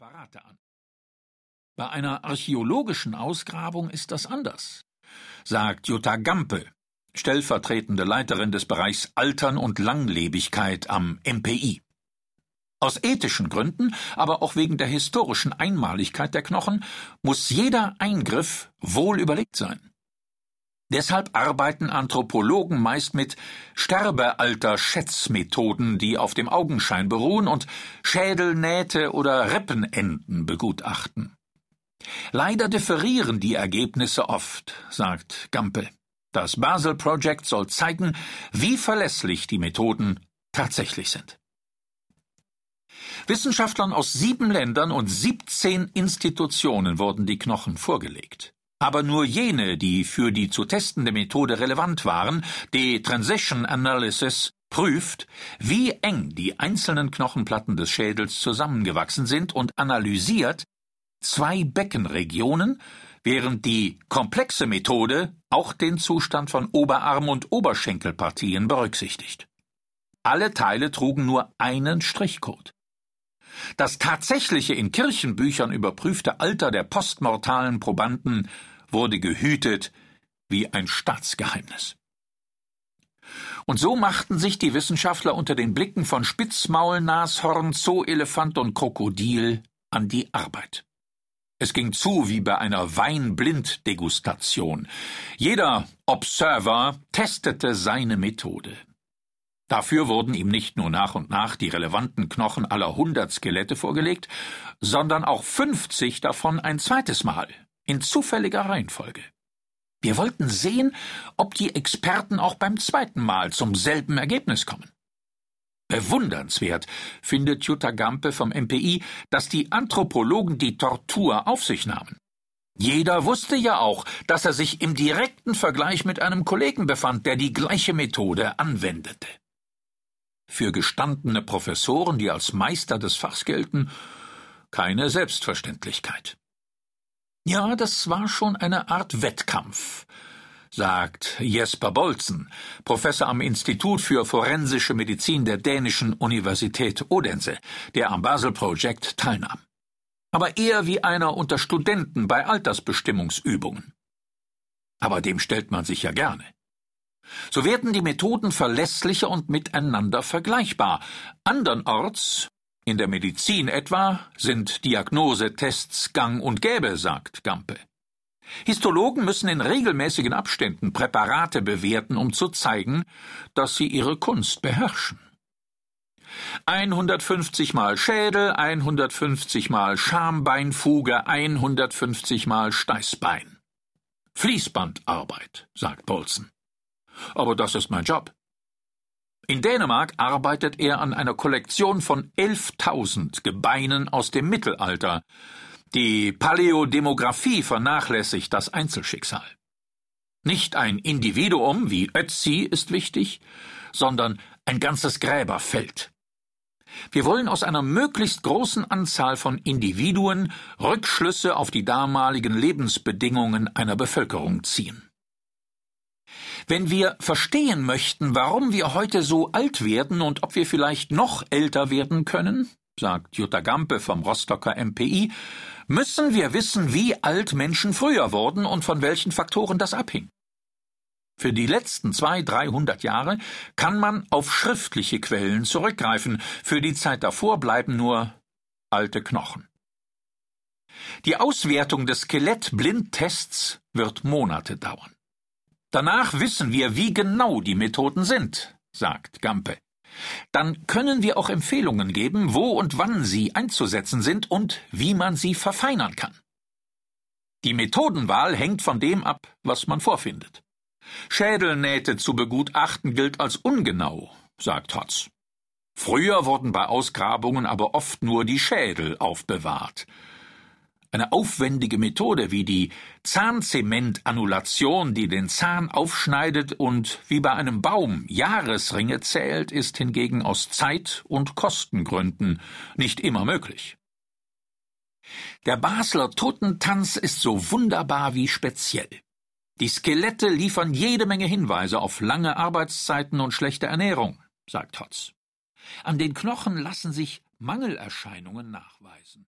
Apparate an. Bei einer archäologischen Ausgrabung ist das anders, sagt Jutta Gampe, stellvertretende Leiterin des Bereichs Altern und Langlebigkeit am MPI. Aus ethischen Gründen, aber auch wegen der historischen Einmaligkeit der Knochen, muss jeder Eingriff wohl überlegt sein. Deshalb arbeiten Anthropologen meist mit Sterbealter-Schätzmethoden, die auf dem Augenschein beruhen und Schädelnähte oder Rippenenden begutachten. Leider differieren die Ergebnisse oft, sagt Gampe. Das Basel Project soll zeigen, wie verlässlich die Methoden tatsächlich sind. Wissenschaftlern aus sieben Ländern und 17 Institutionen wurden die Knochen vorgelegt aber nur jene, die für die zu testende Methode relevant waren, die Transition Analysis, prüft, wie eng die einzelnen Knochenplatten des Schädels zusammengewachsen sind und analysiert zwei Beckenregionen, während die komplexe Methode auch den Zustand von Oberarm und Oberschenkelpartien berücksichtigt. Alle Teile trugen nur einen Strichcode. Das tatsächliche in Kirchenbüchern überprüfte Alter der postmortalen Probanden wurde gehütet wie ein Staatsgeheimnis. Und so machten sich die Wissenschaftler unter den Blicken von Spitzmaul, Nashorn, Zooelefant und Krokodil an die Arbeit. Es ging zu wie bei einer Weinblinddegustation. Jeder Observer testete seine Methode. Dafür wurden ihm nicht nur nach und nach die relevanten Knochen aller hundert Skelette vorgelegt, sondern auch fünfzig davon ein zweites Mal, in zufälliger Reihenfolge. Wir wollten sehen, ob die Experten auch beim zweiten Mal zum selben Ergebnis kommen. Bewundernswert findet Jutta Gampe vom MPI, dass die Anthropologen die Tortur auf sich nahmen. Jeder wusste ja auch, dass er sich im direkten Vergleich mit einem Kollegen befand, der die gleiche Methode anwendete. Für gestandene Professoren, die als Meister des Fachs gelten, keine Selbstverständlichkeit. Ja, das war schon eine Art Wettkampf, sagt Jesper Bolzen, Professor am Institut für forensische Medizin der dänischen Universität Odense, der am Basel Project teilnahm. Aber eher wie einer unter Studenten bei Altersbestimmungsübungen. Aber dem stellt man sich ja gerne. So werden die Methoden verlässlicher und miteinander vergleichbar. Andernorts in der Medizin etwa sind Diagnosetests gang und gäbe, sagt Gampe. Histologen müssen in regelmäßigen Abständen Präparate bewerten, um zu zeigen, dass sie ihre Kunst beherrschen. 150 mal Schädel, 150 mal Schambeinfuge, 150 mal Steißbein. Fließbandarbeit, sagt Bolzen. Aber das ist mein Job. In Dänemark arbeitet er an einer Kollektion von 11.000 Gebeinen aus dem Mittelalter. Die Paläodemographie vernachlässigt das Einzelschicksal. Nicht ein Individuum wie Ötzi ist wichtig, sondern ein ganzes Gräberfeld. Wir wollen aus einer möglichst großen Anzahl von Individuen Rückschlüsse auf die damaligen Lebensbedingungen einer Bevölkerung ziehen. Wenn wir verstehen möchten, warum wir heute so alt werden und ob wir vielleicht noch älter werden können, sagt Jutta Gampe vom Rostocker MPI, müssen wir wissen, wie alt Menschen früher wurden und von welchen Faktoren das abhing. Für die letzten zwei, dreihundert Jahre kann man auf schriftliche Quellen zurückgreifen, für die Zeit davor bleiben nur alte Knochen. Die Auswertung des Skelettblindtests wird Monate dauern. Danach wissen wir, wie genau die Methoden sind, sagt Gampe. Dann können wir auch Empfehlungen geben, wo und wann sie einzusetzen sind und wie man sie verfeinern kann. Die Methodenwahl hängt von dem ab, was man vorfindet. Schädelnähte zu begutachten gilt als ungenau, sagt Hotz. Früher wurden bei Ausgrabungen aber oft nur die Schädel aufbewahrt. Eine aufwendige Methode wie die Zahnzementannulation, die den Zahn aufschneidet und wie bei einem Baum Jahresringe zählt, ist hingegen aus Zeit- und Kostengründen nicht immer möglich. Der Basler Totentanz ist so wunderbar wie speziell. Die Skelette liefern jede Menge Hinweise auf lange Arbeitszeiten und schlechte Ernährung, sagt Hotz. An den Knochen lassen sich Mangelerscheinungen nachweisen.